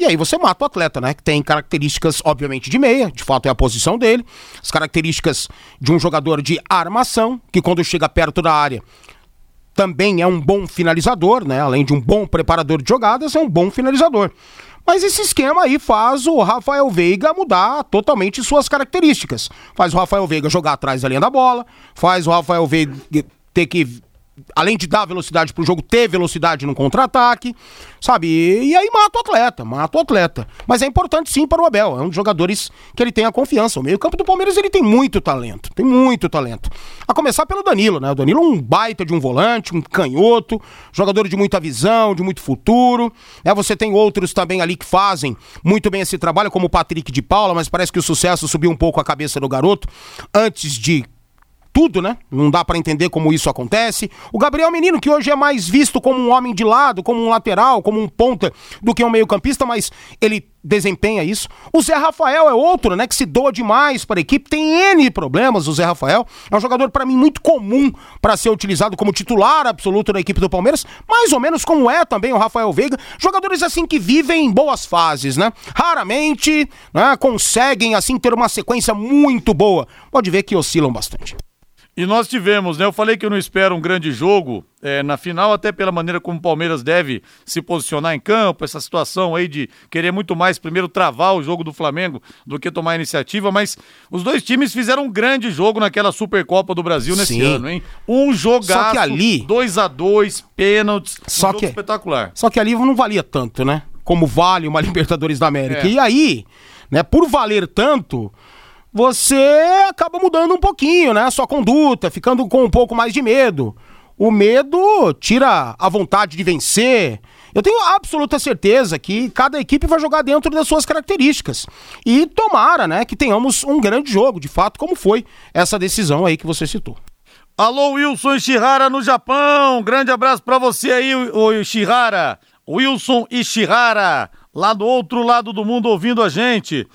E: E aí você mata o atleta, né? Que tem características, obviamente, de meia, de fato é a posição dele, as características de um jogador de armação, que quando chega perto da área também é um bom finalizador, né? Além de um bom preparador de jogadas, é um bom finalizador. Mas esse esquema aí faz o Rafael Veiga mudar totalmente suas características. Faz o Rafael Veiga jogar atrás da linha da bola, faz o Rafael Veiga ter que além de dar velocidade pro jogo, ter velocidade no contra-ataque, sabe? E, aí mata o atleta, mata o atleta. Mas é importante sim para o Abel, é um dos jogadores que ele tem a confiança. O meio-campo do Palmeiras ele tem muito talento, tem muito talento. A começar pelo Danilo, né? O Danilo é um baita de um volante, um canhoto, jogador de muita visão, de muito futuro. É, você tem outros também ali que fazem muito bem esse trabalho, como o Patrick de Paula, mas parece que o sucesso subiu um pouco a cabeça do garoto antes de tudo, né? Não dá para entender como isso acontece. O Gabriel Menino, que hoje é mais visto como um homem de lado, como um lateral, como um ponta do que um meio-campista, mas ele desempenha isso. O Zé Rafael é outro, né, que se doa demais para a equipe, tem N problemas o Zé Rafael. É um jogador para mim muito comum para ser utilizado como titular absoluto da equipe do Palmeiras, mais ou menos como é também o Rafael Veiga, jogadores assim que vivem em boas fases, né? Raramente, né, conseguem assim ter uma sequência muito boa. Pode ver que oscilam bastante.
B: E nós tivemos, né? Eu falei que eu não espero um grande jogo é, na final, até pela maneira como o Palmeiras deve se posicionar em campo, essa situação aí de querer muito mais primeiro travar o jogo do Flamengo do que tomar a iniciativa, mas os dois times fizeram um grande jogo naquela Supercopa do Brasil nesse Sim. ano, hein? Um jogaço, só que ali 2 a 2 pênaltis, um
E: só que, espetacular. Só que ali não valia tanto, né? Como vale uma Libertadores da América. É. E aí, né, por valer tanto, você acaba mudando um pouquinho, né? A sua conduta, ficando com um pouco mais de medo. O medo tira a vontade de vencer. Eu tenho absoluta certeza que cada equipe vai jogar dentro das suas características. E tomara, né, que tenhamos um grande jogo, de fato, como foi essa decisão aí que você citou.
B: Alô, Wilson Ishihara no Japão. Grande abraço para você aí, o Ishihara. Wilson Ishihara, lá do outro lado do mundo ouvindo a gente.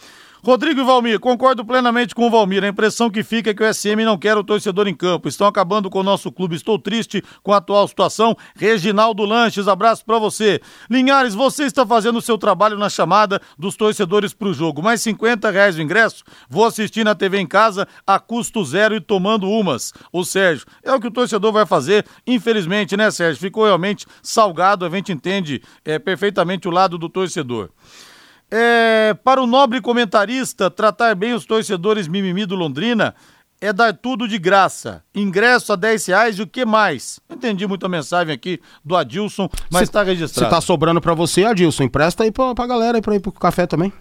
B: Rodrigo e Valmir, concordo plenamente com o Valmir. A impressão que fica é que o SM não quer o torcedor em campo. Estão acabando com o nosso clube. Estou triste com a atual situação. Reginaldo Lanches, abraço para você. Linhares, você está fazendo o seu trabalho na chamada dos torcedores para o jogo. Mais 50 reais o ingresso? Vou assistir na TV em casa a custo zero e tomando umas. O Sérgio, é o que o torcedor vai fazer. Infelizmente, né, Sérgio? Ficou realmente salgado. A gente entende é, perfeitamente o lado do torcedor. É, para o nobre comentarista, tratar bem os torcedores mimimi do Londrina é dar tudo de graça. Ingresso a 10 reais e o que mais? Entendi muita mensagem aqui do Adilson, mas está registrado.
E: Se tá sobrando para você, Adilson, empresta aí pra, pra galera aí pra ir pro café também.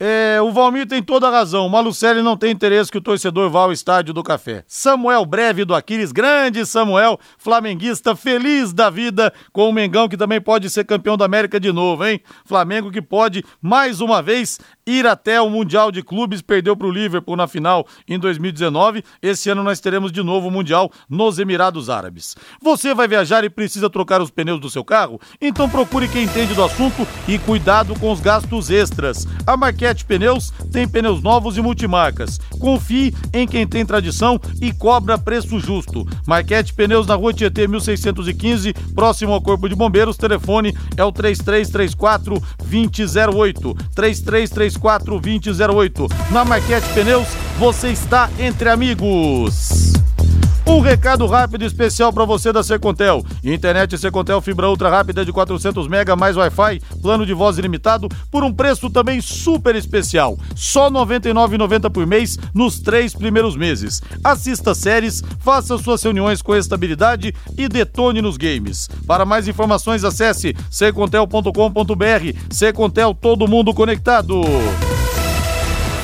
B: É, o Valmir tem toda a razão. O Malucelli não tem interesse que o torcedor vá ao estádio do café. Samuel Breve do Aquiles, grande Samuel, flamenguista, feliz da vida com o Mengão, que também pode ser campeão da América de novo, hein? Flamengo que pode, mais uma vez, ir até o Mundial de Clubes, perdeu para o Liverpool na final em 2019. Esse ano nós teremos de novo o Mundial nos Emirados Árabes. Você vai viajar e precisa trocar os pneus do seu carro? Então procure quem entende do assunto e cuidado com os gastos extras. A Marquete Pneus tem pneus novos e multimarcas. Confie em quem tem tradição e cobra preço justo. Marquete Pneus na Rua Tietê 1615, próximo ao Corpo de Bombeiros. Telefone é o 3334 2008. 3334 34 2008. Na Marquete Pneus, você está entre amigos. Um recado rápido e especial para você da Secontel. Internet Secontel fibra ultra rápida de 400 mega mais Wi-Fi, plano de voz ilimitado por um preço também super especial. Só R$ 99,90 por mês nos três primeiros meses. Assista séries, faça suas reuniões com estabilidade e detone nos games. Para mais informações acesse secontel.com.br. Secontel todo mundo conectado.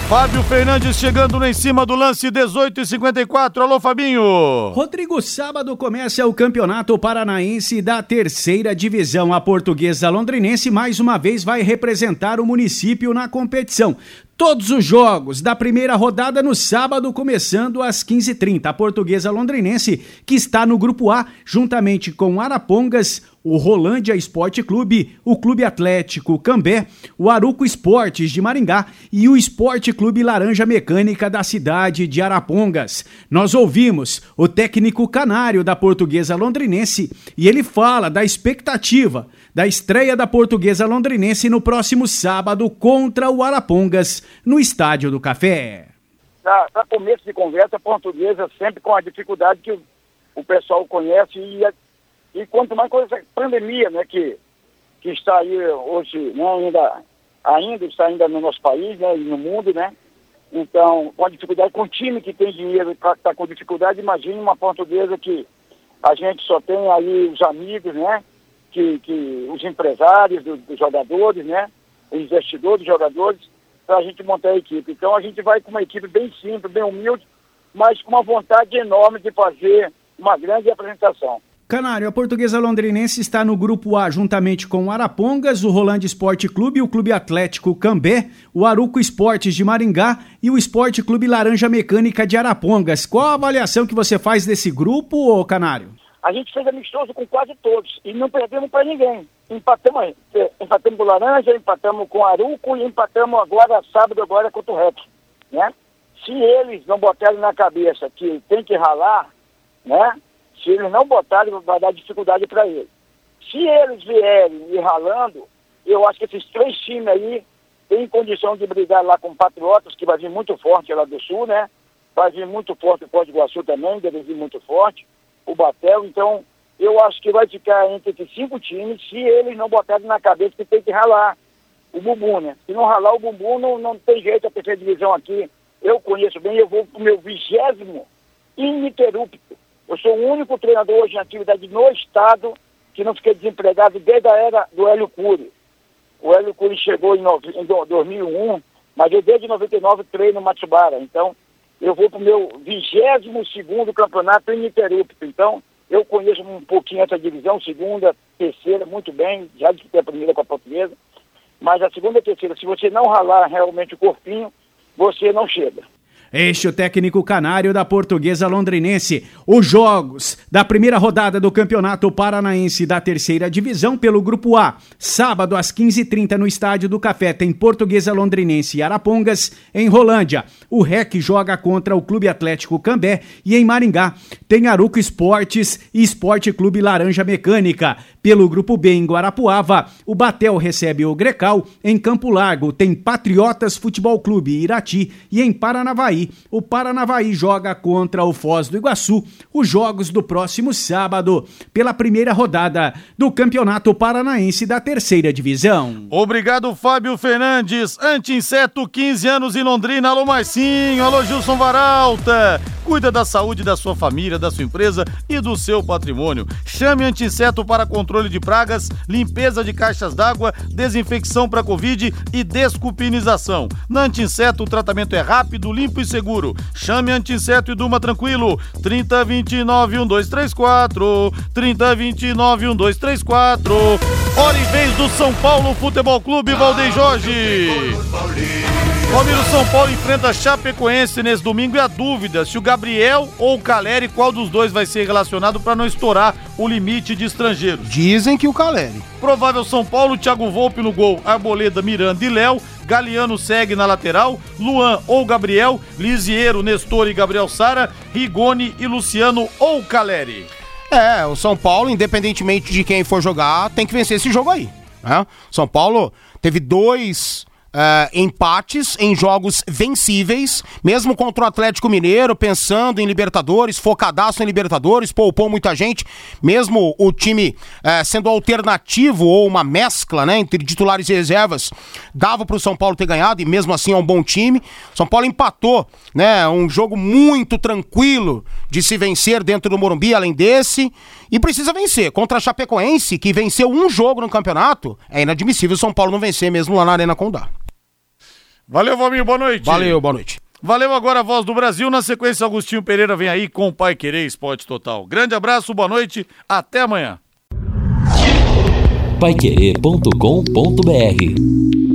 B: Fábio Fernandes chegando em cima do lance 18 e 54. Alô, Fabinho.
J: Rodrigo, sábado começa o Campeonato Paranaense da Terceira Divisão. A portuguesa londrinense mais uma vez vai representar o município na competição Todos os jogos da primeira rodada no sábado, começando às 15h30. A portuguesa londrinense, que está no grupo A, juntamente com Arapongas, o Rolândia Esporte Clube, o Clube Atlético Cambé, o Aruco Esportes de Maringá e o Esporte Clube Laranja Mecânica da cidade de Arapongas. Nós ouvimos o técnico canário da portuguesa londrinense e ele fala da expectativa da estreia da portuguesa londrinense no próximo sábado contra o Arapongas, no Estádio do Café.
K: Para começo de conversa, a portuguesa sempre com a dificuldade que o, o pessoal conhece e, e quanto mais com essa pandemia né, que, que está aí hoje, né, ainda, ainda está ainda no nosso país né, e no mundo, né? Então, com a dificuldade, com o time que tem dinheiro está tá com dificuldade, imagine uma portuguesa que a gente só tem aí os amigos, né? Que, que os empresários dos jogadores, né? Investidores dos jogadores, para a gente montar a equipe. Então a gente vai com uma equipe bem simples, bem humilde, mas com uma vontade enorme de fazer uma grande apresentação.
J: Canário, a portuguesa londrinense está no grupo A juntamente com o Arapongas, o Rolândia Esporte Clube, o Clube Atlético Cambé, o Aruco Esportes de Maringá e o Esporte Clube Laranja Mecânica de Arapongas. Qual a avaliação que você faz desse grupo, ô Canário?
K: A gente fez amistoso com quase todos e não perdemos para ninguém. Empatamos, é, empatamos com o Laranja, empatamos com o Aruco e empatamos agora, sábado, agora contra o Rep. Né? Se eles não botarem na cabeça que tem que ralar, né? se eles não botarem, vai dar dificuldade para eles. Se eles vierem e ralando, eu acho que esses três times aí têm condição de brigar lá com o Patriotas, que vai vir muito forte lá do Sul, né? Vai vir muito forte o Pós Iguaçu também, deve vir muito forte o Batel. Então, eu acho que vai ficar entre esses cinco times se eles não botarem na cabeça que tem que ralar o bumbum, né? Se não ralar o bumbum, não, não tem jeito a terceira divisão aqui. Eu conheço bem, eu vou para o meu vigésimo ininterrupto. Eu sou o único treinador hoje em atividade no estado que não fiquei desempregado desde a era do Hélio Cury. O Hélio Cury chegou em, em 2001, mas eu desde 99 treino no Matsubara. Então, eu vou para o meu 22 segundo campeonato ininterrupto. Então, eu conheço um pouquinho essa divisão, segunda, terceira, muito bem, já disputei a primeira com a portuguesa, mas a segunda e a terceira, se você não ralar realmente o corpinho, você não chega.
J: Este o técnico canário da portuguesa londrinense. Os jogos da primeira rodada do Campeonato Paranaense da Terceira Divisão pelo Grupo A. Sábado às 15h30 no Estádio do Café tem Portuguesa Londrinense e Arapongas. Em Rolândia, o REC joga contra o Clube Atlético Cambé. E em Maringá tem Aruco Esportes e Esporte Clube Laranja Mecânica. Pelo Grupo B em Guarapuava, o Batel recebe o Grecal. Em Campo Largo tem Patriotas Futebol Clube Irati. E em Paranavaí o Paranavaí joga contra o Foz do Iguaçu os jogos do próximo sábado, pela primeira rodada do Campeonato Paranaense da Terceira Divisão.
B: Obrigado, Fábio Fernandes. Anti-inseto, 15 anos em Londrina. Alô, Marcinho. Alô, Gilson Varalta. Cuida da saúde da sua família, da sua empresa e do seu patrimônio. Chame Anti-inseto para controle de pragas, limpeza de caixas d'água, desinfecção para Covid e desculpinização. Na Anti-inseto, o tratamento é rápido, limpo e seguro. Chame Anti-inseto e durma tranquilo. 3029 1234. 3029 1234. Hora e vez do São Paulo Futebol Clube Valdem Jorge. Palmeiras São Paulo enfrenta Chapecoense nesse domingo e a dúvida se o Gabriel ou o Caleri, qual dos dois vai ser relacionado para não estourar o limite de estrangeiros.
E: Dizem que o Caleri.
B: Provável São Paulo, Thiago Volpe no gol, Arboleda, Miranda e Léo, Galeano segue na lateral, Luan ou Gabriel, Lisiero, Nestor e Gabriel Sara, Rigoni e Luciano ou Caleri.
E: É, o São Paulo, independentemente de quem for jogar, tem que vencer esse jogo aí. Né? São Paulo teve dois Uh, empates em jogos vencíveis, mesmo contra o Atlético Mineiro, pensando em Libertadores, focadaço em Libertadores, poupou muita gente, mesmo o time uh, sendo alternativo ou uma mescla né, entre titulares e reservas, dava para o São Paulo ter ganhado e mesmo assim é um bom time. São Paulo empatou, né, um jogo muito tranquilo de se vencer dentro do Morumbi, além desse, e precisa vencer contra a Chapecoense, que venceu um jogo no campeonato. É inadmissível o São Paulo não vencer mesmo lá na Arena Condá.
B: Valeu, Valmir, boa noite.
E: Valeu, boa noite.
B: Valeu agora a voz do Brasil. Na sequência, Agostinho Pereira vem aí com o Pai Querer Esporte Total. Grande abraço, boa noite, até amanhã.
A: Paiquerê.com.br